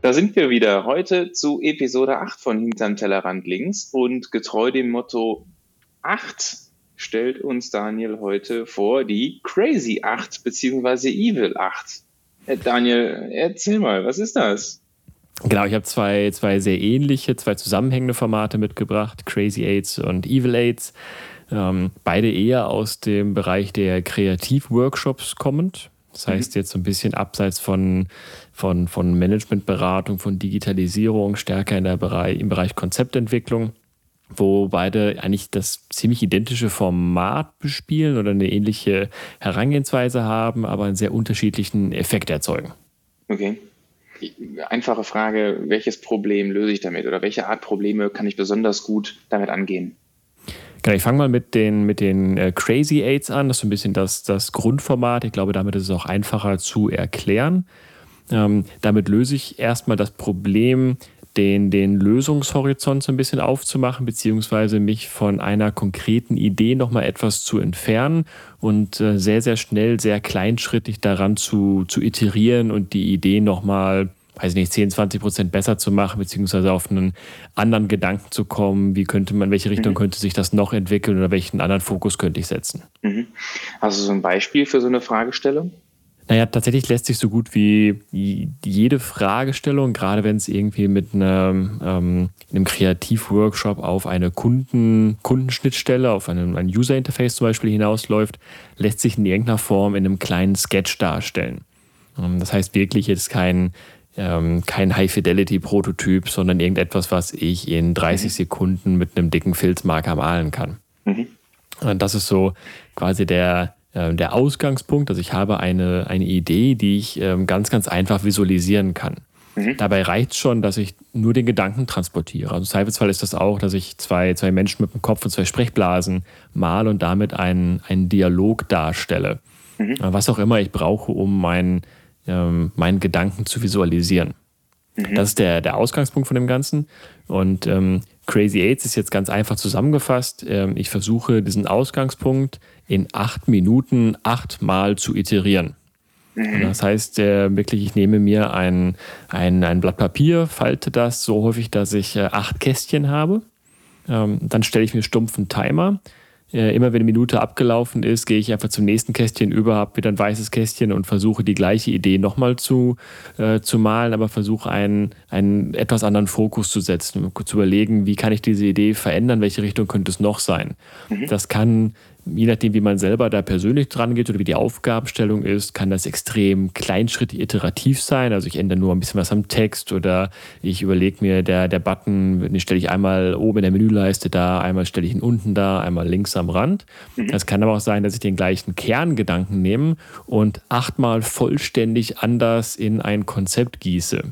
Da sind wir wieder heute zu Episode 8 von Hinterm Tellerrand links und getreu dem Motto 8 stellt uns Daniel heute vor die Crazy 8 bzw. Evil 8. Äh, Daniel, erzähl mal, was ist das? Genau, ich habe zwei, zwei sehr ähnliche, zwei zusammenhängende Formate mitgebracht, Crazy Aids und Evil Aids. Ähm, beide eher aus dem Bereich der Kreativworkshops kommend. Das mhm. heißt, jetzt so ein bisschen abseits von, von, von Managementberatung, von Digitalisierung, stärker in der Bereich, im Bereich Konzeptentwicklung wo beide eigentlich das ziemlich identische Format bespielen oder eine ähnliche Herangehensweise haben, aber einen sehr unterschiedlichen Effekt erzeugen. Okay. Einfache Frage, welches Problem löse ich damit oder welche Art Probleme kann ich besonders gut damit angehen? Genau, ich fange mal mit den, mit den äh, Crazy Aids an. Das ist so ein bisschen das, das Grundformat. Ich glaube, damit ist es auch einfacher zu erklären. Ähm, damit löse ich erstmal das Problem, den, den Lösungshorizont so ein bisschen aufzumachen, beziehungsweise mich von einer konkreten Idee nochmal etwas zu entfernen und äh, sehr, sehr schnell, sehr kleinschrittig daran zu, zu iterieren und die Idee nochmal weiß nicht, 10, 20 Prozent besser zu machen, beziehungsweise auf einen anderen Gedanken zu kommen, wie könnte man, welche Richtung mhm. könnte sich das noch entwickeln oder welchen anderen Fokus könnte ich setzen. Mhm. Hast du so ein Beispiel für so eine Fragestellung? Naja, tatsächlich lässt sich so gut wie jede Fragestellung, gerade wenn es irgendwie mit einem, ähm, einem Kreativworkshop auf eine Kunden, Kundenschnittstelle, auf einem, ein User-Interface zum Beispiel hinausläuft, lässt sich in irgendeiner Form in einem kleinen Sketch darstellen. Ähm, das heißt wirklich jetzt kein, ähm, kein High-Fidelity-Prototyp, sondern irgendetwas, was ich in 30 mhm. Sekunden mit einem dicken Filzmarker malen kann. Mhm. Und das ist so quasi der, äh, der Ausgangspunkt. Also ich habe eine, eine Idee, die ich ähm, ganz, ganz einfach visualisieren kann. Mhm. Dabei reicht es schon, dass ich nur den Gedanken transportiere. Also im Zweifelsfall ist das auch, dass ich zwei, zwei Menschen mit dem Kopf und zwei Sprechblasen male und damit einen, einen Dialog darstelle. Mhm. Äh, was auch immer ich brauche, um meinen, ähm, meinen Gedanken zu visualisieren. Mhm. Das ist der, der Ausgangspunkt von dem Ganzen. Und ähm, Crazy Aids ist jetzt ganz einfach zusammengefasst. Ähm, ich versuche diesen Ausgangspunkt in acht Minuten achtmal zu iterieren. Mhm. Das heißt äh, wirklich, ich nehme mir ein, ein, ein Blatt Papier, falte das so häufig, dass ich äh, acht Kästchen habe. Ähm, dann stelle ich mir stumpfen Timer. Äh, immer wenn eine Minute abgelaufen ist, gehe ich einfach zum nächsten Kästchen über, habe wieder ein weißes Kästchen und versuche die gleiche Idee nochmal zu, äh, zu malen, aber versuche einen, einen etwas anderen Fokus zu setzen, zu überlegen, wie kann ich diese Idee verändern, welche Richtung könnte es noch sein. Mhm. Das kann je nachdem, wie man selber da persönlich dran geht oder wie die Aufgabenstellung ist, kann das extrem kleinschrittig iterativ sein. Also ich ändere nur ein bisschen was am Text oder ich überlege mir, der, der Button, den stelle ich einmal oben in der Menüleiste da, einmal stelle ich ihn unten da, einmal links am Rand. Mhm. Das kann aber auch sein, dass ich den gleichen Kerngedanken nehme und achtmal vollständig anders in ein Konzept gieße.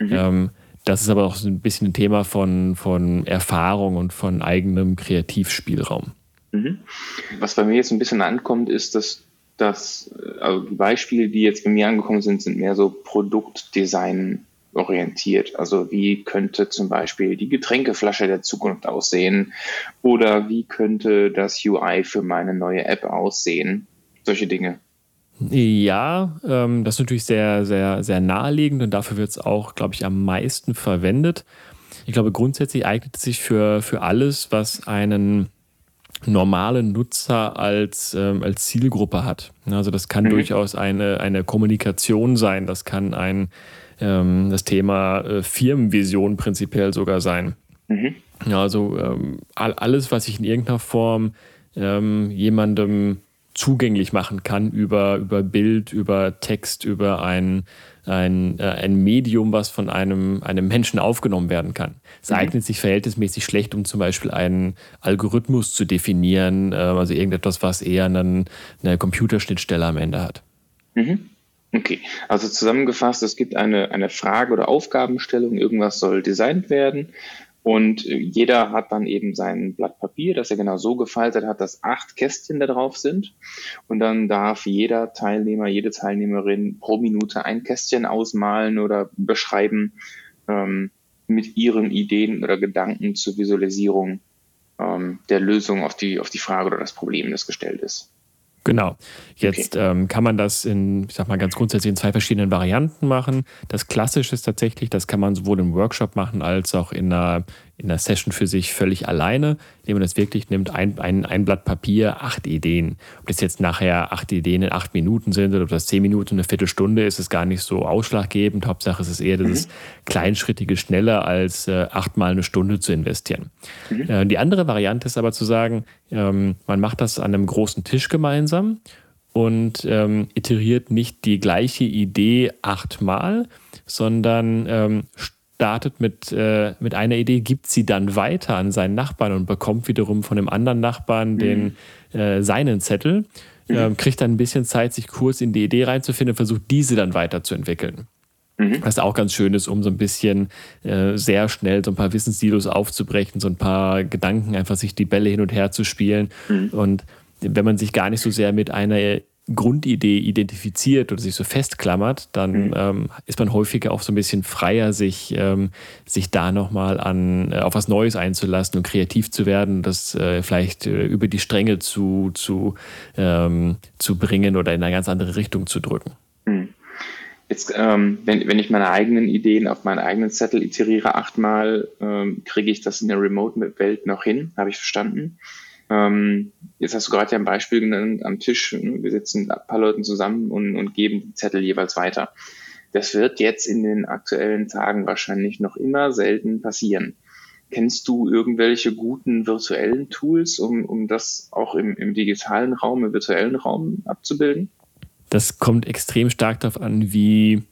Mhm. Ähm, das ist aber auch so ein bisschen ein Thema von, von Erfahrung und von eigenem Kreativspielraum. Mhm. Was bei mir jetzt ein bisschen ankommt, ist, dass dass also die Beispiele, die jetzt bei mir angekommen sind, sind mehr so Produktdesign orientiert. Also wie könnte zum Beispiel die Getränkeflasche der Zukunft aussehen oder wie könnte das UI für meine neue App aussehen? Solche Dinge. Ja, ähm, das ist natürlich sehr, sehr, sehr naheliegend und dafür wird es auch, glaube ich, am meisten verwendet. Ich glaube, grundsätzlich eignet es sich für, für alles, was einen normalen Nutzer als, ähm, als Zielgruppe hat. Also das kann mhm. durchaus eine, eine Kommunikation sein, das kann ein ähm, das Thema äh, Firmenvision prinzipiell sogar sein. Mhm. Also ähm, alles, was ich in irgendeiner Form ähm, jemandem zugänglich machen kann über, über Bild, über Text, über ein, ein, äh, ein Medium, was von einem, einem Menschen aufgenommen werden kann. Es mhm. eignet sich verhältnismäßig schlecht, um zum Beispiel einen Algorithmus zu definieren, äh, also irgendetwas, was eher einen, eine Computerschnittstelle am Ende hat. Mhm. Okay, also zusammengefasst, es gibt eine, eine Frage oder Aufgabenstellung, irgendwas soll designt werden und jeder hat dann eben sein Blatt Papier, das er genau so gefaltet hat, dass acht Kästchen da drauf sind. Und dann darf jeder Teilnehmer, jede Teilnehmerin pro Minute ein Kästchen ausmalen oder beschreiben ähm, mit ihren Ideen oder Gedanken zur Visualisierung ähm, der Lösung auf die, auf die Frage oder das Problem, das gestellt ist. Genau. Jetzt okay. ähm, kann man das in, ich sag mal ganz grundsätzlich in zwei verschiedenen Varianten machen. Das Klassische ist tatsächlich, das kann man sowohl im Workshop machen als auch in einer, in einer Session für sich völlig alleine, indem man das wirklich nimmt, ein, ein, ein Blatt Papier, acht Ideen. Ob das jetzt nachher acht Ideen in acht Minuten sind oder ob das zehn Minuten, eine Viertelstunde ist, ist gar nicht so ausschlaggebend. Hauptsache es ist eher mhm. dieses kleinschrittige schneller als äh, achtmal eine Stunde zu investieren. Mhm. Äh, die andere Variante ist aber zu sagen, ähm, man macht das an einem großen Tisch gemeinsam und ähm, iteriert nicht die gleiche Idee achtmal, sondern ähm, startet mit, äh, mit einer Idee, gibt sie dann weiter an seinen Nachbarn und bekommt wiederum von dem anderen Nachbarn mhm. den, äh, seinen Zettel, äh, kriegt dann ein bisschen Zeit, sich kurz in die Idee reinzufinden versucht, diese dann weiterzuentwickeln. Mhm. Was auch ganz schön ist, um so ein bisschen äh, sehr schnell so ein paar Wissenssilos aufzubrechen, so ein paar Gedanken, einfach sich die Bälle hin und her zu spielen. Mhm. Und wenn man sich gar nicht so sehr mit einer Grundidee identifiziert oder sich so festklammert, dann mhm. ähm, ist man häufiger auch so ein bisschen freier, sich, ähm, sich da nochmal an, äh, auf was Neues einzulassen und kreativ zu werden, das äh, vielleicht äh, über die Stränge zu, zu, ähm, zu bringen oder in eine ganz andere Richtung zu drücken. Mhm. Jetzt, ähm, wenn, wenn ich meine eigenen Ideen auf meinen eigenen Zettel iteriere achtmal, ähm, kriege ich das in der Remote-Welt noch hin, habe ich verstanden. Ähm, jetzt hast du gerade ja ein Beispiel genannt am Tisch. Wir sitzen ein paar Leuten zusammen und, und geben die Zettel jeweils weiter. Das wird jetzt in den aktuellen Tagen wahrscheinlich noch immer selten passieren. Kennst du irgendwelche guten virtuellen Tools, um, um das auch im, im digitalen Raum, im virtuellen Raum abzubilden? Das kommt extrem stark darauf an, wie,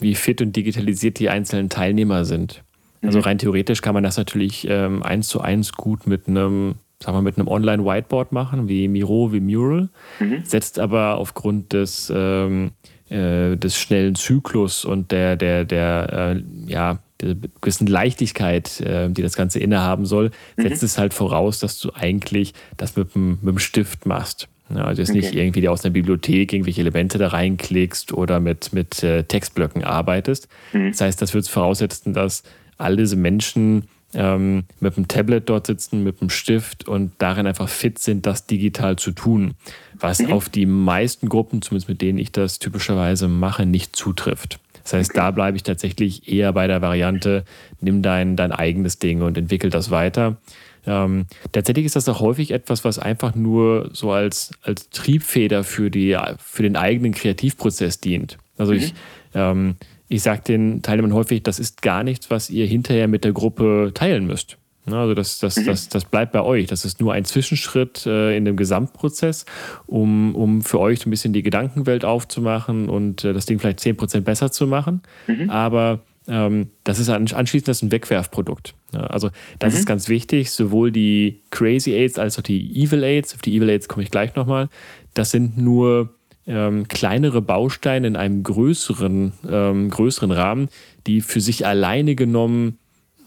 wie fit und digitalisiert die einzelnen Teilnehmer sind. Also mhm. rein theoretisch kann man das natürlich ähm, eins zu eins gut mit einem sagen wir, mit einem Online-Whiteboard machen, wie Miro, wie Mural, mhm. setzt aber aufgrund des, ähm, äh, des schnellen Zyklus und der, der, der, äh, ja, der gewissen Leichtigkeit, äh, die das Ganze innehaben soll, mhm. setzt es halt voraus, dass du eigentlich das mit dem, mit dem Stift machst. Ja, also jetzt okay. nicht irgendwie aus einer Bibliothek irgendwelche Elemente da reinklickst oder mit, mit äh, Textblöcken arbeitest. Mhm. Das heißt, das würde voraussetzen, dass all diese Menschen ähm, mit dem Tablet dort sitzen, mit dem Stift und darin einfach fit sind, das digital zu tun, was mhm. auf die meisten Gruppen, zumindest mit denen ich das typischerweise mache, nicht zutrifft. Das heißt, okay. da bleibe ich tatsächlich eher bei der Variante, nimm dein, dein eigenes Ding und entwickel das weiter. Ähm, tatsächlich ist das auch häufig etwas, was einfach nur so als, als Triebfeder für, die, für den eigenen Kreativprozess dient. Also mhm. ich ähm, ich sage den Teilnehmern häufig, das ist gar nichts, was ihr hinterher mit der Gruppe teilen müsst. Also das, das, mhm. das, das bleibt bei euch. Das ist nur ein Zwischenschritt äh, in dem Gesamtprozess, um, um für euch so ein bisschen die Gedankenwelt aufzumachen und äh, das Ding vielleicht 10% besser zu machen. Mhm. Aber ähm, das ist anschließend das ein Wegwerfprodukt. Ja, also das mhm. ist ganz wichtig, sowohl die Crazy Aids als auch die Evil Aids, auf die Evil Aids komme ich gleich nochmal, das sind nur ähm, kleinere Bausteine in einem größeren, ähm, größeren Rahmen, die für sich alleine genommen,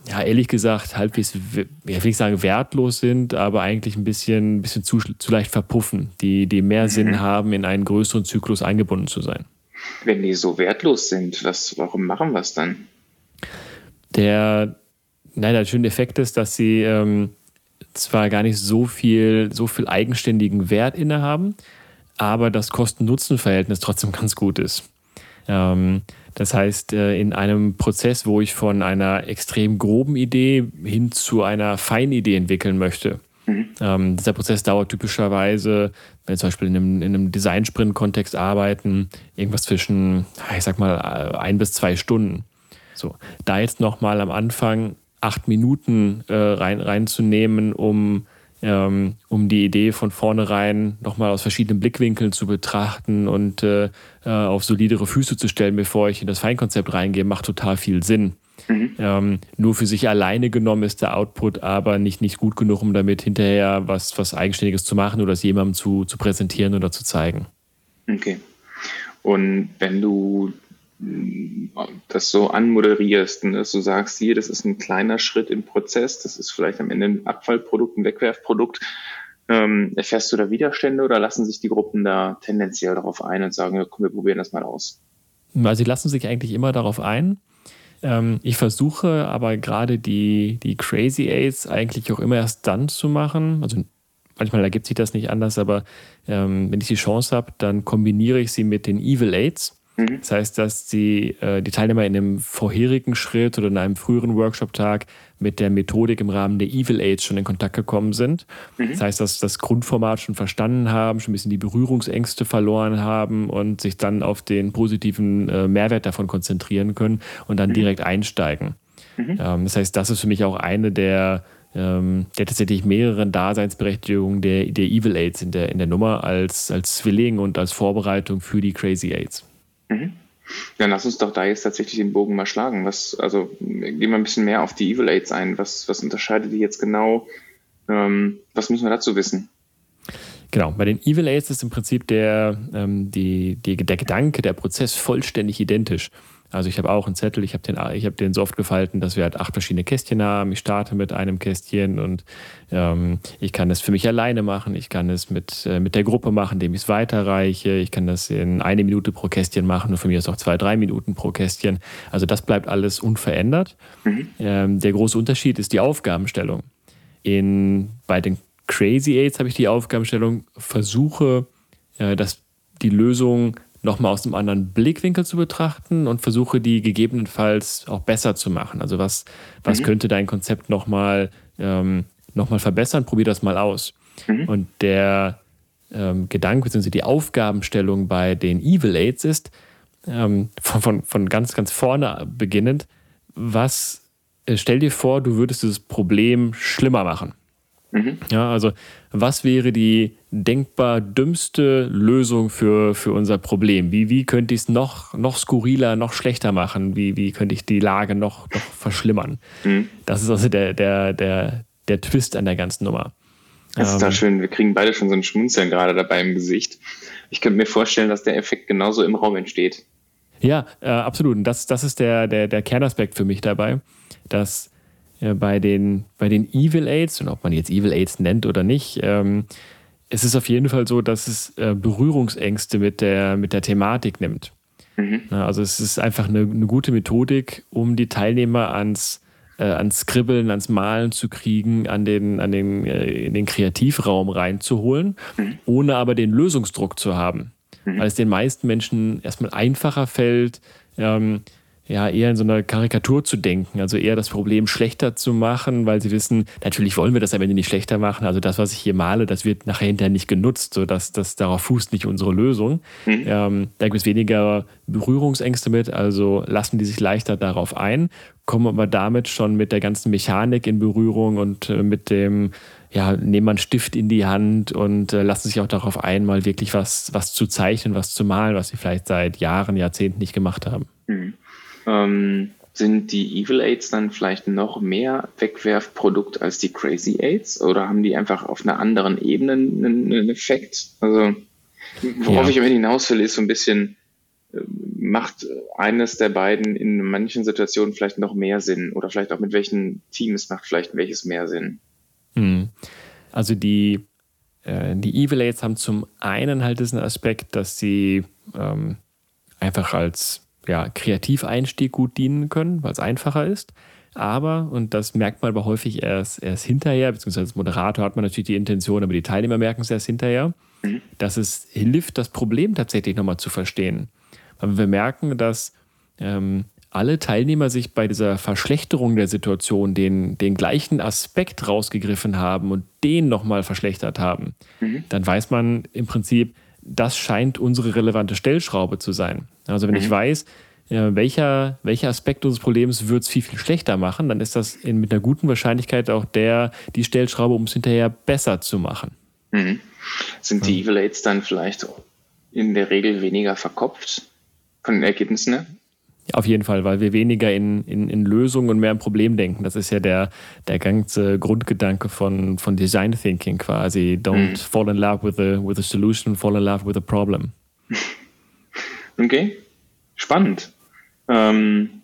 ja, ehrlich gesagt, halbwegs, ja, will ich sagen, wertlos sind, aber eigentlich ein bisschen, ein bisschen zu, zu leicht verpuffen, die, die mehr mhm. Sinn haben, in einen größeren Zyklus eingebunden zu sein. Wenn die so wertlos sind, was, warum machen wir es dann? Der, nein, der schöne Effekt ist, dass sie ähm, zwar gar nicht so viel, so viel eigenständigen Wert innehaben, aber das Kosten-Nutzen-Verhältnis trotzdem ganz gut ist. Ähm, das heißt, äh, in einem Prozess, wo ich von einer extrem groben Idee hin zu einer feinen Idee entwickeln möchte, mhm. ähm, dieser Prozess dauert typischerweise, wenn wir zum Beispiel in einem, in einem Design-Sprint-Kontext arbeiten, irgendwas zwischen, ich sag mal, äh, ein bis zwei Stunden. So, da jetzt nochmal am Anfang acht Minuten äh, rein, reinzunehmen, um ähm, um die Idee von vornherein nochmal aus verschiedenen Blickwinkeln zu betrachten und äh, äh, auf solidere Füße zu stellen, bevor ich in das Feinkonzept reingehe, macht total viel Sinn. Mhm. Ähm, nur für sich alleine genommen ist der Output aber nicht, nicht gut genug, um damit hinterher was, was Eigenständiges zu machen oder es jemandem zu, zu präsentieren oder zu zeigen. Okay. Und wenn du das so anmoderierst und dass du sagst, hier, das ist ein kleiner Schritt im Prozess, das ist vielleicht am Ende ein Abfallprodukt, ein Wegwerfprodukt, ähm, erfährst du da Widerstände oder lassen sich die Gruppen da tendenziell darauf ein und sagen, ja, komm, wir probieren das mal aus? Also sie lassen sich eigentlich immer darauf ein. Ähm, ich versuche aber gerade die, die Crazy Aids eigentlich auch immer erst dann zu machen. Also manchmal ergibt sich das nicht anders, aber ähm, wenn ich die Chance habe, dann kombiniere ich sie mit den Evil Aids. Mhm. Das heißt, dass die, äh, die Teilnehmer in einem vorherigen Schritt oder in einem früheren Workshop-Tag mit der Methodik im Rahmen der Evil Aids schon in Kontakt gekommen sind. Mhm. Das heißt, dass das Grundformat schon verstanden haben, schon ein bisschen die Berührungsängste verloren haben und sich dann auf den positiven äh, Mehrwert davon konzentrieren können und dann mhm. direkt einsteigen. Ähm, das heißt, das ist für mich auch eine der ähm, der tatsächlich mehreren Daseinsberechtigungen der, der Evil Aids in der, in der Nummer als, als Zwilling und als Vorbereitung für die Crazy Aids. Mhm. Dann lass uns doch da jetzt tatsächlich den Bogen mal schlagen. Was, also gehen wir ein bisschen mehr auf die Evil Aids ein. Was, was unterscheidet die jetzt genau? Ähm, was müssen wir dazu wissen? Genau, bei den Evil Aids ist im Prinzip der, ähm, die, die, der Gedanke, der Prozess vollständig identisch. Also ich habe auch einen Zettel, ich habe den, hab den so oft gefalten, dass wir halt acht verschiedene Kästchen haben. Ich starte mit einem Kästchen und ähm, ich kann das für mich alleine machen. Ich kann es mit, äh, mit der Gruppe machen, indem ich es weiterreiche. Ich kann das in eine Minute pro Kästchen machen und für mich ist auch zwei, drei Minuten pro Kästchen. Also das bleibt alles unverändert. Mhm. Ähm, der große Unterschied ist die Aufgabenstellung. In, bei den Crazy Aids habe ich die Aufgabenstellung, versuche, äh, dass die Lösung nochmal aus einem anderen Blickwinkel zu betrachten und versuche die gegebenenfalls auch besser zu machen. Also was, was mhm. könnte dein Konzept nochmal ähm, noch verbessern? Probier das mal aus. Mhm. Und der ähm, Gedanke bzw. die Aufgabenstellung bei den Evil Aids ist, ähm, von, von, von ganz, ganz vorne beginnend, was, äh, stell dir vor, du würdest dieses Problem schlimmer machen. Mhm. Ja, also was wäre die denkbar dümmste Lösung für, für unser Problem? Wie, wie könnte ich es noch, noch skurriler, noch schlechter machen? Wie, wie könnte ich die Lage noch, noch verschlimmern? Mhm. Das ist also der, der, der, der Twist an der ganzen Nummer. Das ist ähm, da schön. Wir kriegen beide schon so ein Schmunzeln gerade dabei im Gesicht. Ich könnte mir vorstellen, dass der Effekt genauso im Raum entsteht. Ja, äh, absolut. Und das, das ist der, der, der Kernaspekt für mich dabei, dass bei, den, bei den Evil Aids, und ob man jetzt Evil Aids nennt oder nicht, ähm, es ist auf jeden Fall so, dass es äh, Berührungsängste mit der, mit der Thematik nimmt. Mhm. Also es ist einfach eine, eine, gute Methodik, um die Teilnehmer ans, äh, ans Skribbeln, ans Malen zu kriegen, an den, an den, äh, in den Kreativraum reinzuholen, mhm. ohne aber den Lösungsdruck zu haben. Mhm. Weil es den meisten Menschen erstmal einfacher fällt, ähm, ja, eher in so einer Karikatur zu denken, also eher das Problem schlechter zu machen, weil sie wissen, natürlich wollen wir das am Ende nicht schlechter machen. Also das, was ich hier male, das wird nachher hinterher nicht genutzt, so dass das darauf fußt nicht unsere Lösung. Mhm. Ähm, da gibt es weniger Berührungsängste mit, also lassen die sich leichter darauf ein, kommen aber damit schon mit der ganzen Mechanik in Berührung und äh, mit dem ja, nehmen man einen Stift in die Hand und äh, lassen sich auch darauf ein, mal wirklich was, was zu zeichnen, was zu malen, was sie vielleicht seit Jahren, Jahrzehnten nicht gemacht haben. Mhm. Ähm, sind die Evil Aids dann vielleicht noch mehr Wegwerfprodukt als die Crazy Aids oder haben die einfach auf einer anderen Ebene einen, einen Effekt? Also, worauf ja. ich immer hinaus will, ist so ein bisschen, äh, macht eines der beiden in manchen Situationen vielleicht noch mehr Sinn oder vielleicht auch mit welchen Teams macht vielleicht welches mehr Sinn? Hm. Also die, äh, die Evil Aids haben zum einen halt diesen Aspekt, dass sie ähm, einfach als ja, Kreativeinstieg gut dienen können, weil es einfacher ist. Aber, und das merkt man aber häufig erst, erst hinterher, beziehungsweise als Moderator hat man natürlich die Intention, aber die Teilnehmer merken es erst hinterher, mhm. dass es hilft, das Problem tatsächlich nochmal zu verstehen. Weil wir merken, dass ähm, alle Teilnehmer sich bei dieser Verschlechterung der Situation den, den gleichen Aspekt rausgegriffen haben und den nochmal verschlechtert haben, mhm. dann weiß man im Prinzip, das scheint unsere relevante Stellschraube zu sein. Also wenn mhm. ich weiß, äh, welcher, welcher Aspekt unseres Problems wird es viel, viel schlechter machen, dann ist das in, mit einer guten Wahrscheinlichkeit auch der, die Stellschraube, um es hinterher besser zu machen. Mhm. Sind die Evil Aids dann vielleicht in der Regel weniger verkopft von den Ergebnissen? Auf jeden Fall, weil wir weniger in, in, in Lösungen und mehr im Problem denken. Das ist ja der, der ganze Grundgedanke von, von Design Thinking quasi. Don't mhm. fall in love with a, with a solution, fall in love with a problem. Okay, spannend. Ähm,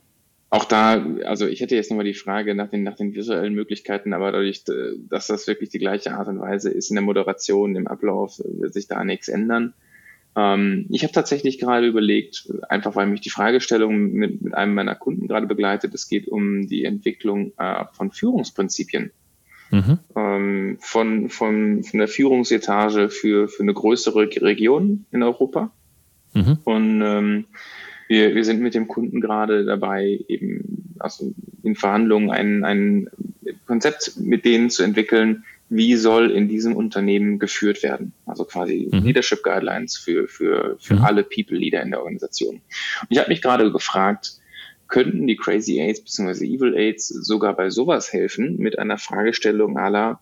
auch da, also ich hätte jetzt nochmal die Frage nach den, nach den visuellen Möglichkeiten, aber dadurch, äh, dass das wirklich die gleiche Art und Weise ist in der Moderation, im Ablauf, wird sich da nichts ändern. Ähm, ich habe tatsächlich gerade überlegt, einfach weil mich die Fragestellung mit, mit einem meiner Kunden gerade begleitet, es geht um die Entwicklung äh, von Führungsprinzipien. Mhm. Ähm, von, von, von der Führungsetage für, für eine größere Region in Europa. Mhm. Und ähm, wir, wir sind mit dem Kunden gerade dabei, eben also in Verhandlungen ein, ein Konzept mit denen zu entwickeln, wie soll in diesem Unternehmen geführt werden. Also quasi mhm. Leadership Guidelines für, für, für mhm. alle People Leader in der Organisation. Und ich habe mich gerade gefragt, könnten die Crazy Aids bzw. Evil Aids sogar bei sowas helfen mit einer Fragestellung aller,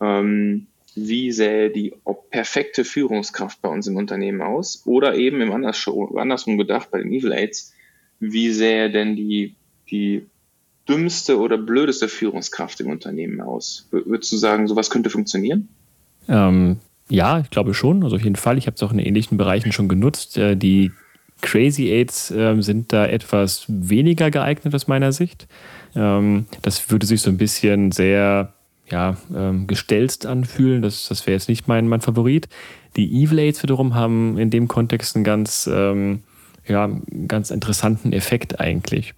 ähm, wie sähe die perfekte Führungskraft bei uns im Unternehmen aus? Oder eben im andersrum gedacht bei den Evil Aids, wie sähe denn die, die dümmste oder blödeste Führungskraft im Unternehmen aus? Würdest du sagen, sowas könnte funktionieren? Ähm, ja, ich glaube schon. Also auf jeden Fall. Ich habe es auch in ähnlichen Bereichen schon genutzt. Äh, die Crazy Aids äh, sind da etwas weniger geeignet aus meiner Sicht. Ähm, das würde sich so ein bisschen sehr ja, ähm, gestelzt anfühlen. Das, das wäre jetzt nicht mein, mein Favorit. Die Evil Aids wiederum haben in dem Kontext einen ganz, ähm, ja, ganz interessanten Effekt eigentlich.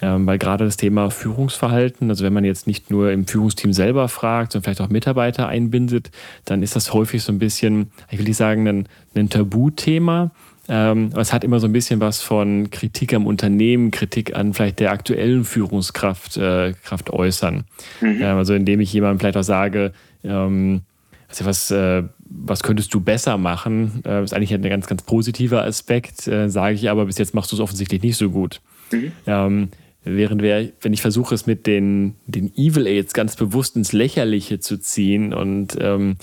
Ähm, weil gerade das Thema Führungsverhalten, also wenn man jetzt nicht nur im Führungsteam selber fragt, sondern vielleicht auch Mitarbeiter einbindet, dann ist das häufig so ein bisschen, ich will nicht sagen, ein, ein Tabuthema, ähm, es hat immer so ein bisschen was von Kritik am Unternehmen, Kritik an vielleicht der aktuellen Führungskraft äh, Kraft äußern. Mhm. Ähm, also indem ich jemandem vielleicht auch sage, ähm, also was, äh, was könntest du besser machen? Äh, ist eigentlich ein ganz, ganz positiver Aspekt, äh, sage ich aber, bis jetzt machst du es offensichtlich nicht so gut. Mhm. Ähm, während wir, wenn ich versuche, es mit den, den Evil Aids ganz bewusst ins Lächerliche zu ziehen und ähm,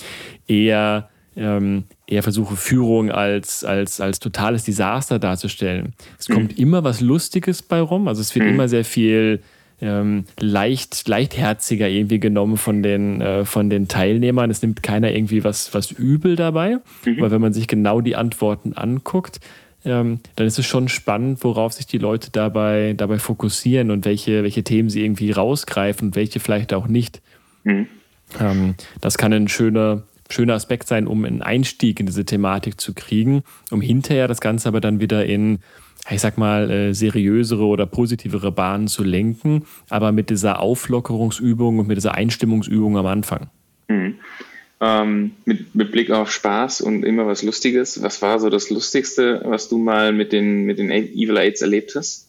eher ähm, eher versuche, Führung als, als, als totales Desaster darzustellen. Es kommt mhm. immer was Lustiges bei rum, also es wird mhm. immer sehr viel ähm, leicht, leichtherziger irgendwie genommen von den, äh, von den Teilnehmern. Es nimmt keiner irgendwie was, was übel dabei, mhm. weil wenn man sich genau die Antworten anguckt, ähm, dann ist es schon spannend, worauf sich die Leute dabei, dabei fokussieren und welche, welche Themen sie irgendwie rausgreifen und welche vielleicht auch nicht. Mhm. Ähm, das kann ein schöner, schöner Aspekt sein, um einen Einstieg in diese Thematik zu kriegen, um hinterher das Ganze aber dann wieder in, ich sag mal, äh, seriösere oder positivere Bahnen zu lenken, aber mit dieser Auflockerungsübung und mit dieser Einstimmungsübung am Anfang. Mhm. Ähm, mit, mit, Blick auf Spaß und immer was Lustiges, was war so das Lustigste, was du mal mit den, mit den Evil Aids erlebt hast?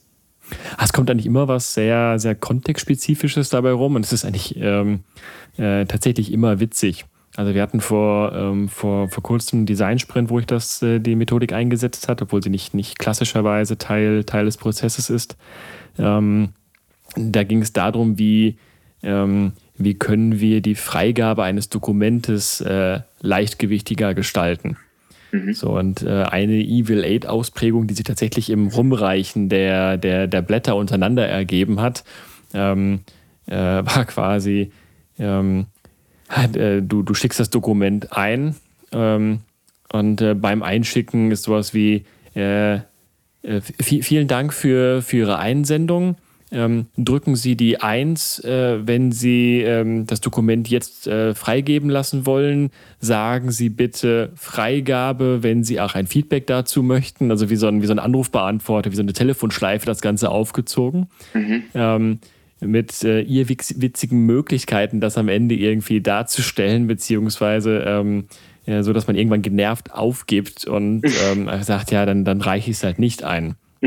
Es kommt eigentlich immer was sehr, sehr kontextspezifisches dabei rum und es ist eigentlich ähm, äh, tatsächlich immer witzig. Also wir hatten vor, ähm, vor, vor kurzem einen Design-Sprint, wo ich das, äh, die Methodik eingesetzt habe, obwohl sie nicht, nicht klassischerweise Teil, Teil des Prozesses ist. Ähm, da ging es darum, wie, ähm, wie können wir die Freigabe eines Dokumentes äh, leichtgewichtiger gestalten. Mhm. So, und äh, eine Evil Aid Ausprägung, die sich tatsächlich im Rumreichen der, der, der Blätter untereinander ergeben hat, ähm, äh, war quasi, ähm, äh, du, du schickst das Dokument ein ähm, und äh, beim Einschicken ist sowas wie äh, äh vielen Dank für, für Ihre Einsendung. Ähm, drücken Sie die 1, äh, wenn Sie ähm, das Dokument jetzt äh, freigeben lassen wollen. Sagen Sie bitte Freigabe, wenn Sie auch ein Feedback dazu möchten. Also wie so ein, wie so ein Anrufbeantworter, wie so eine Telefonschleife das Ganze aufgezogen. Mhm. Ähm, mit äh, ihr witzigen Möglichkeiten, das am Ende irgendwie darzustellen, beziehungsweise ähm, ja, so, dass man irgendwann genervt aufgibt und ähm, sagt, ja, dann, dann reiche ich es halt nicht ein.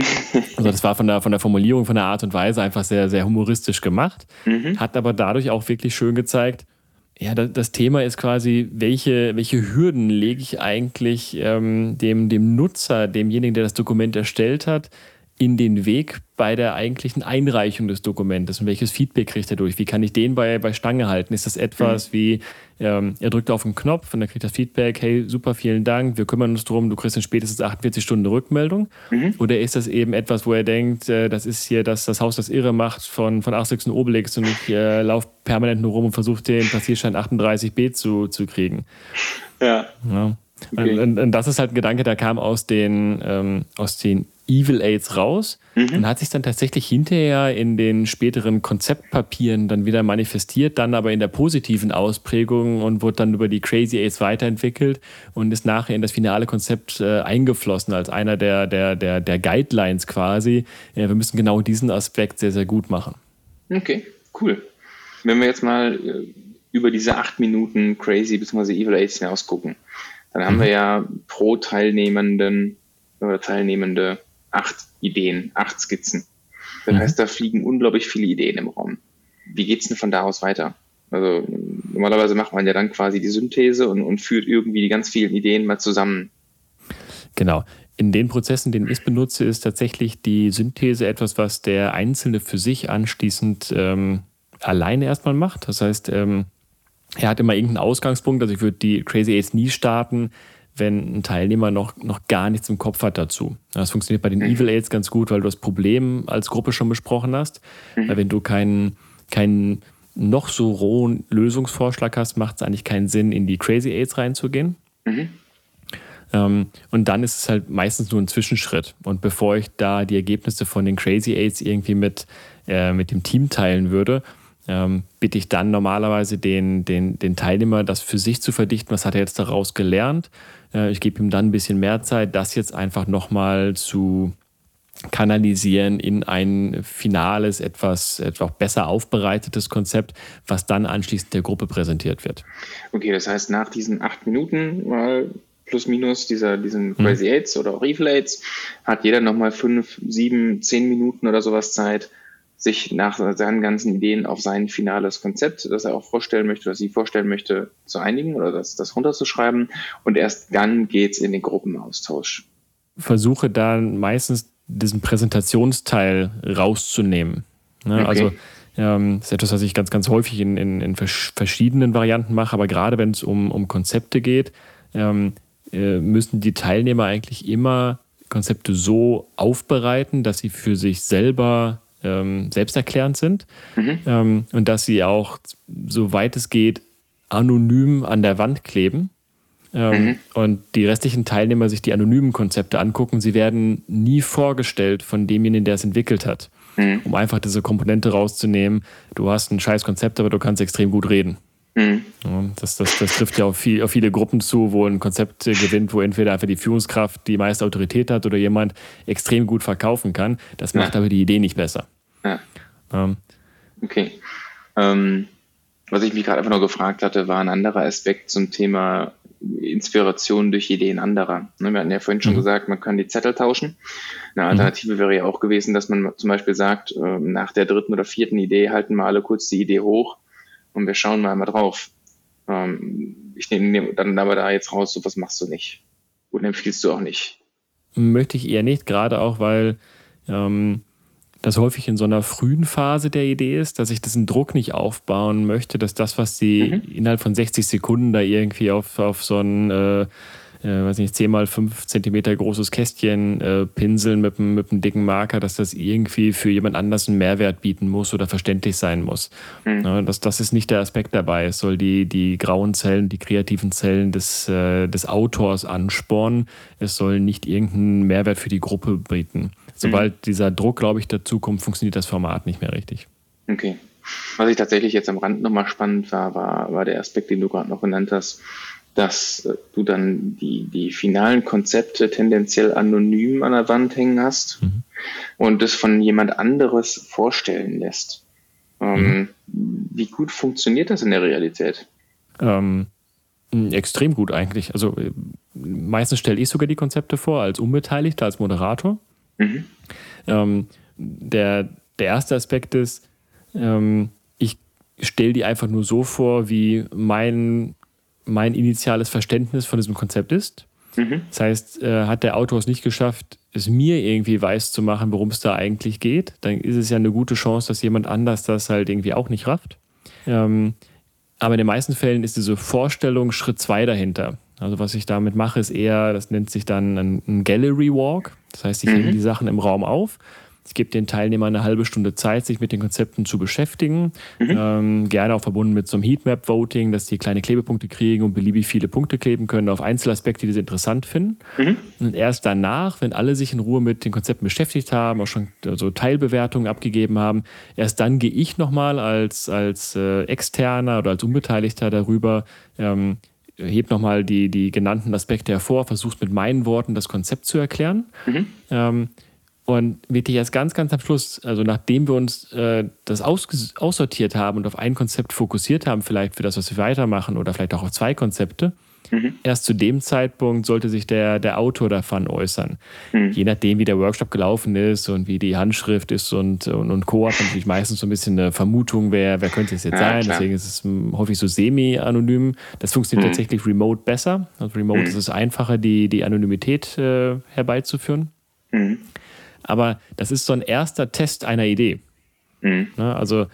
Also das war von der, von der Formulierung, von der Art und Weise einfach sehr, sehr humoristisch gemacht, mhm. hat aber dadurch auch wirklich schön gezeigt, ja, das Thema ist quasi, welche, welche Hürden lege ich eigentlich ähm, dem, dem Nutzer, demjenigen, der das Dokument erstellt hat, in den Weg bei der eigentlichen Einreichung des Dokumentes und welches Feedback kriegt er durch? Wie kann ich den bei, bei Stange halten? Ist das etwas mhm. wie, ähm, er drückt auf den Knopf und er kriegt das Feedback, hey, super, vielen Dank, wir kümmern uns drum, du kriegst in spätestens 48 Stunden Rückmeldung? Mhm. Oder ist das eben etwas, wo er denkt, äh, das ist hier das, das Haus, das Irre macht von, von Asterix und Obelix und ich äh, laufe permanent nur rum und versuche den Passierschein 38b zu, zu kriegen? Ja. ja. Okay. Und, und, das ist halt ein Gedanke, der kam aus den, ähm, aus den Evil Aids raus mhm. und hat sich dann tatsächlich hinterher in den späteren Konzeptpapieren dann wieder manifestiert, dann aber in der positiven Ausprägung und wurde dann über die Crazy Aids weiterentwickelt und ist nachher in das finale Konzept äh, eingeflossen als einer der, der, der, der Guidelines quasi. Ja, wir müssen genau diesen Aspekt sehr, sehr gut machen. Okay, cool. Wenn wir jetzt mal äh, über diese acht Minuten Crazy bzw. Evil Aids hinaus gucken, dann haben mhm. wir ja pro Teilnehmenden oder Teilnehmende acht Ideen, acht Skizzen. Das mhm. heißt, da fliegen unglaublich viele Ideen im Raum. Wie geht's denn von da aus weiter? Also normalerweise macht man ja dann quasi die Synthese und, und führt irgendwie die ganz vielen Ideen mal zusammen. Genau. In den Prozessen, den ich benutze, ist tatsächlich die Synthese etwas, was der Einzelne für sich anschließend ähm, alleine erstmal macht. Das heißt, ähm, er hat immer irgendeinen Ausgangspunkt. Also ich würde die Crazy Aids nie starten, wenn ein Teilnehmer noch, noch gar nichts im Kopf hat dazu. Das funktioniert bei den mhm. Evil Aids ganz gut, weil du das Problem als Gruppe schon besprochen hast. Mhm. Weil wenn du keinen, keinen noch so rohen Lösungsvorschlag hast, macht es eigentlich keinen Sinn, in die Crazy Aids reinzugehen. Mhm. Ähm, und dann ist es halt meistens nur ein Zwischenschritt. Und bevor ich da die Ergebnisse von den Crazy Aids irgendwie mit, äh, mit dem Team teilen würde, ähm, bitte ich dann normalerweise den, den, den Teilnehmer, das für sich zu verdichten, was hat er jetzt daraus gelernt. Äh, ich gebe ihm dann ein bisschen mehr Zeit, das jetzt einfach nochmal zu kanalisieren in ein finales, etwas, etwas besser aufbereitetes Konzept, was dann anschließend der Gruppe präsentiert wird. Okay, das heißt, nach diesen acht Minuten mal plus minus dieser, diesen mhm. Crazy. Aids oder auch Refill Aids, hat jeder nochmal fünf, sieben, zehn Minuten oder sowas Zeit, sich nach seinen ganzen Ideen auf sein finales Konzept, das er auch vorstellen möchte oder sie vorstellen möchte, zu einigen oder das, das runterzuschreiben. Und erst dann geht's in den Gruppenaustausch. Versuche dann meistens diesen Präsentationsteil rauszunehmen. Ne? Okay. Also ähm, das ist etwas, was ich ganz, ganz häufig in, in, in verschiedenen Varianten mache, aber gerade wenn es um, um Konzepte geht, ähm, äh, müssen die Teilnehmer eigentlich immer Konzepte so aufbereiten, dass sie für sich selber ähm, selbsterklärend sind mhm. ähm, und dass sie auch, soweit es geht, anonym an der Wand kleben. Ähm, mhm. Und die restlichen Teilnehmer sich die anonymen Konzepte angucken. Sie werden nie vorgestellt von demjenigen, der es entwickelt hat, mhm. um einfach diese Komponente rauszunehmen. Du hast ein scheiß Konzept, aber du kannst extrem gut reden. Mhm. Das, das, das, trifft ja auf, viel, auf, viele Gruppen zu, wo ein Konzept gewinnt, wo entweder einfach die Führungskraft die meiste Autorität hat oder jemand extrem gut verkaufen kann. Das macht ja. aber die Idee nicht besser. Ja. Ähm. Okay. Ähm, was ich mich gerade einfach noch gefragt hatte, war ein anderer Aspekt zum Thema Inspiration durch Ideen anderer. Ne, wir hatten ja vorhin schon mhm. gesagt, man kann die Zettel tauschen. Eine. Alternative mhm. wäre ja auch gewesen, dass man zum Beispiel sagt, ähm, nach der dritten oder vierten Idee halten wir alle kurz die Idee hoch und wir schauen mal mal drauf. Ähm, ich nehme dann aber da jetzt raus, so was machst du nicht. Und empfiehlst du auch nicht. Möchte ich eher nicht, gerade auch, weil ähm, das häufig in so einer frühen Phase der Idee ist, dass ich diesen Druck nicht aufbauen möchte, dass das, was sie mhm. innerhalb von 60 Sekunden da irgendwie auf, auf so ein äh, äh, weiß nicht, 10 mal 5 Zentimeter großes Kästchen äh, pinseln mit, mit einem dicken Marker, dass das irgendwie für jemand anders einen Mehrwert bieten muss oder verständlich sein muss. Mhm. Ja, das, das ist nicht der Aspekt dabei. Es soll die, die grauen Zellen, die kreativen Zellen des, äh, des Autors anspornen. Es soll nicht irgendeinen Mehrwert für die Gruppe bieten. Sobald mhm. dieser Druck, glaube ich, dazukommt, funktioniert das Format nicht mehr richtig. Okay. Was ich tatsächlich jetzt am Rand nochmal spannend war, war, war der Aspekt, den du gerade noch genannt hast, dass äh, du dann die, die finalen Konzepte tendenziell anonym an der Wand hängen hast mhm. und das von jemand anderes vorstellen lässt. Ähm, mhm. Wie gut funktioniert das in der Realität? Ähm, extrem gut eigentlich. Also äh, meistens stelle ich sogar die Konzepte vor als Unbeteiligter, als Moderator. Mhm. Ähm, der, der erste Aspekt ist, ähm, ich stelle die einfach nur so vor, wie mein mein initiales Verständnis von diesem Konzept ist. Mhm. Das heißt, äh, hat der Autor es nicht geschafft, es mir irgendwie weiß zu machen, worum es da eigentlich geht, dann ist es ja eine gute Chance, dass jemand anders das halt irgendwie auch nicht rafft. Ähm, aber in den meisten Fällen ist diese Vorstellung Schritt zwei dahinter. Also was ich damit mache, ist eher, das nennt sich dann ein, ein Gallery Walk. Das heißt, ich mhm. hebe die Sachen im Raum auf, Ich gebe den Teilnehmern eine halbe Stunde Zeit, sich mit den Konzepten zu beschäftigen. Mhm. Ähm, gerne auch verbunden mit so einem Heatmap-Voting, dass die kleine Klebepunkte kriegen und beliebig viele Punkte kleben können auf Einzelaspekte, die sie interessant finden. Mhm. Und erst danach, wenn alle sich in Ruhe mit den Konzepten beschäftigt haben, auch schon so Teilbewertungen abgegeben haben, erst dann gehe ich nochmal als, als äh, Externer oder als Unbeteiligter darüber, ähm, heb nochmal die, die genannten Aspekte hervor, versuchst mit meinen Worten das Konzept zu erklären. Mhm. Ähm, und wirklich erst ganz, ganz am Schluss, also nachdem wir uns äh, das aus, aussortiert haben und auf ein Konzept fokussiert haben, vielleicht für das, was wir weitermachen oder vielleicht auch auf zwei Konzepte, mhm. erst zu dem Zeitpunkt sollte sich der, der Autor davon äußern. Mhm. Je nachdem, wie der Workshop gelaufen ist und wie die Handschrift ist und, und, und Co. hat natürlich meistens so ein bisschen eine Vermutung, wer, wer könnte es jetzt ja, sein. Klar. Deswegen ist es häufig so semi-anonym. Das funktioniert mhm. tatsächlich remote besser. Also remote mhm. ist es einfacher, die, die Anonymität äh, herbeizuführen. Mhm. Aber das ist so ein erster Test einer Idee. Mhm. Ne, also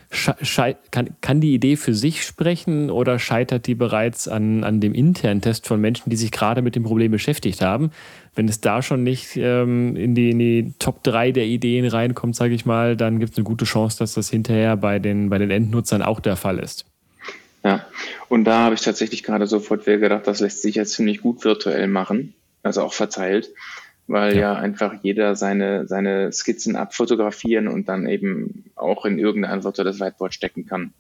kann, kann die Idee für sich sprechen oder scheitert die bereits an, an dem internen Test von Menschen, die sich gerade mit dem Problem beschäftigt haben? Wenn es da schon nicht ähm, in, die, in die Top 3 der Ideen reinkommt, sage ich mal, dann gibt es eine gute Chance, dass das hinterher bei den, bei den Endnutzern auch der Fall ist. Ja, und da habe ich tatsächlich gerade sofort gedacht, das lässt sich jetzt ziemlich gut virtuell machen, also auch verteilt weil ja. ja. einfach jeder seine, seine Skizzen abfotografieren und dann eben auch in irgendeine Antwort oder das Whiteboard stecken kann.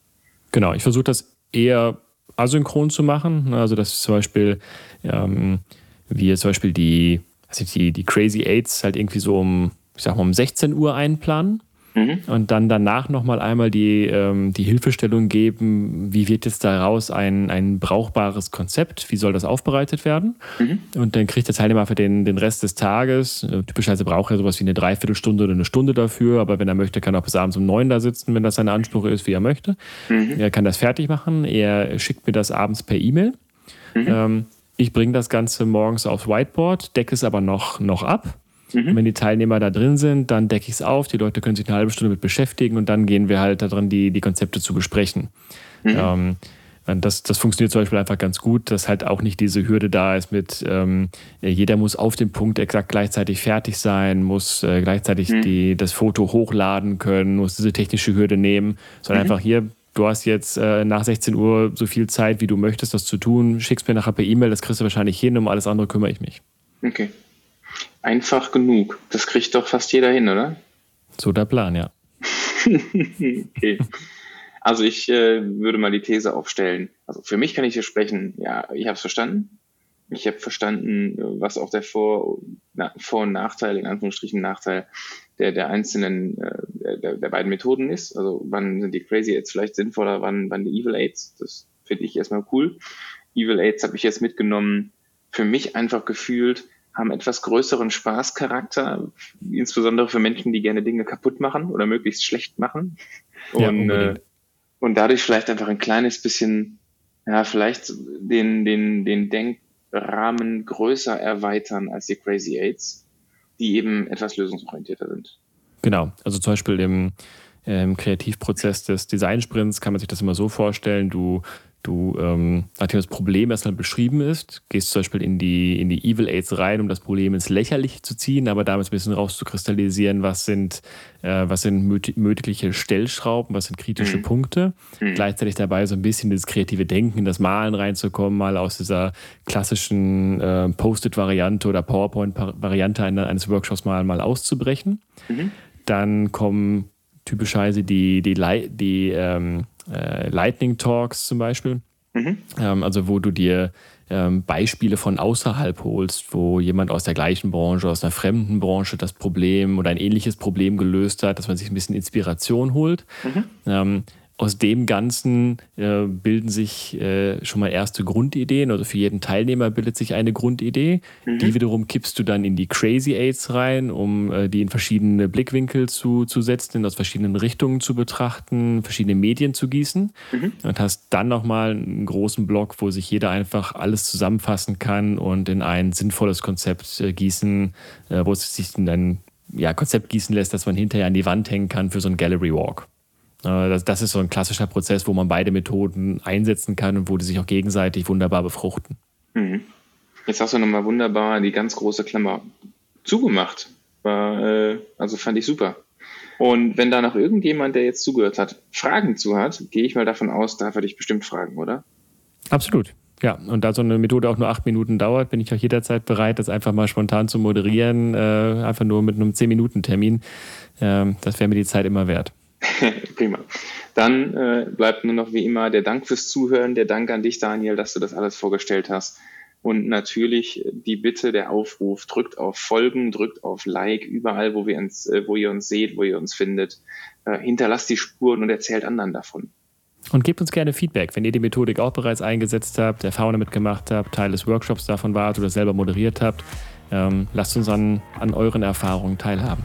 Genau, ich versuche das eher asynchron zu machen. Also, dass zum Beispiel ähm, wir zum Beispiel die, also die, die Crazy Aids halt irgendwie so um, ich sag mal, um 16 Uhr einplanen. Mhm. Und dann danach nochmal einmal die, ähm, die Hilfestellung geben, wie wird jetzt daraus ein, ein brauchbares Konzept, wie soll das aufbereitet werden. Mhm. Und dann kriegt der Teilnehmer für den, den Rest des Tages, äh, typischerweise braucht er sowas wie eine Dreiviertelstunde oder eine Stunde dafür, aber wenn er möchte, kann er auch bis abends um neun da sitzen, wenn das sein Anspruch ist, wie er möchte. Mhm. Er kann das fertig machen, er schickt mir das abends per E-Mail. Mhm. Ähm, ich bringe das Ganze morgens aufs Whiteboard, decke es aber noch, noch ab Mhm. Wenn die Teilnehmer da drin sind, dann decke ich es auf, die Leute können sich eine halbe Stunde mit beschäftigen und dann gehen wir halt daran, die, die Konzepte zu besprechen. Mhm. Ähm, das, das funktioniert zum Beispiel einfach ganz gut, dass halt auch nicht diese Hürde da ist mit, ähm, jeder muss auf dem Punkt exakt gleichzeitig fertig sein, muss äh, gleichzeitig mhm. die, das Foto hochladen können, muss diese technische Hürde nehmen, sondern mhm. einfach hier, du hast jetzt äh, nach 16 Uhr so viel Zeit, wie du möchtest, das zu tun, schickst mir nachher per E-Mail, das kriegst du wahrscheinlich hin, um alles andere kümmere ich mich. Okay. Einfach genug. Das kriegt doch fast jeder hin, oder? So der Plan, ja. okay. Also ich äh, würde mal die These aufstellen. Also für mich kann ich hier sprechen, ja, ich habe es verstanden. Ich habe verstanden, was auch der Vor-, na, Vor und Nachteil, in Anführungsstrichen Nachteil der, der einzelnen, äh, der, der beiden Methoden ist. Also wann sind die Crazy Aids vielleicht sinnvoller, wann, wann die Evil Aids. Das finde ich erstmal cool. Evil Aids habe ich jetzt mitgenommen, für mich einfach gefühlt, haben etwas größeren Spaßcharakter, insbesondere für Menschen, die gerne Dinge kaputt machen oder möglichst schlecht machen. Und, äh, und dadurch vielleicht einfach ein kleines bisschen, ja, vielleicht den, den, den Denkrahmen größer erweitern als die Crazy Aids, die eben etwas lösungsorientierter sind. Genau, also zum Beispiel im, im Kreativprozess des Designsprints kann man sich das immer so vorstellen, du Du, ähm, nachdem das Problem erstmal beschrieben ist, gehst zum Beispiel in die, in die Evil Aids rein, um das Problem ins Lächerliche zu ziehen, aber damit ein bisschen rauszukristallisieren, was sind, äh, was sind mögliche Stellschrauben, was sind kritische mhm. Punkte. Mhm. Gleichzeitig dabei so ein bisschen das kreative Denken, in das Malen reinzukommen, mal aus dieser klassischen äh, Post-it-Variante oder PowerPoint-Variante eines Workshops mal, mal auszubrechen. Mhm. Dann kommen typischerweise die, die, die, die ähm, äh, Lightning Talks zum Beispiel. Mhm. Ähm, also wo du dir ähm, Beispiele von außerhalb holst, wo jemand aus der gleichen Branche, aus einer fremden Branche das Problem oder ein ähnliches Problem gelöst hat, dass man sich ein bisschen Inspiration holt. Mhm. Aus dem Ganzen äh, bilden sich äh, schon mal erste Grundideen. Also für jeden Teilnehmer bildet sich eine Grundidee. Mhm. Die wiederum kippst du dann in die Crazy Aids rein, um äh, die in verschiedene Blickwinkel zu, zu setzen, aus verschiedenen Richtungen zu betrachten, verschiedene Medien zu gießen. Mhm. Und hast dann nochmal einen großen Block, wo sich jeder einfach alles zusammenfassen kann und in ein sinnvolles Konzept äh, gießen, äh, wo es sich in ein ja, Konzept gießen lässt, das man hinterher an die Wand hängen kann für so ein Gallery Walk. Äh, das, das ist so ein klassischer Prozess, wo man beide Methoden einsetzen kann und wo die sich auch gegenseitig wunderbar befruchten. Mhm. Jetzt hast du nochmal wunderbar die ganz große Klammer zugemacht. War, äh, also fand ich super. Und wenn da noch irgendjemand, der jetzt zugehört hat, Fragen zu hat, gehe ich mal davon aus, darf er dich bestimmt fragen, oder? Absolut. Ja, und da so eine Methode auch nur acht Minuten dauert, bin ich auch jederzeit bereit, das einfach mal spontan zu moderieren, äh, einfach nur mit einem zehn minuten termin Ähm, das wäre mir die Zeit immer wert. Prima. Dann äh, bleibt nur noch wie immer der Dank fürs Zuhören, der Dank an dich, Daniel, dass du das alles vorgestellt hast. Und natürlich die Bitte, der Aufruf, drückt auf Folgen, drückt auf Like, überall, wo, wir uns, äh, wo ihr uns seht, wo ihr uns findet. Äh, hinterlasst die Spuren und erzählt anderen davon. Und gebt uns gerne Feedback, wenn ihr die Methodik auch bereits eingesetzt habt, Erfahrungen damit gemacht habt, Teil des Workshops davon wart oder selber moderiert habt. Ähm, lasst uns an, an euren Erfahrungen teilhaben.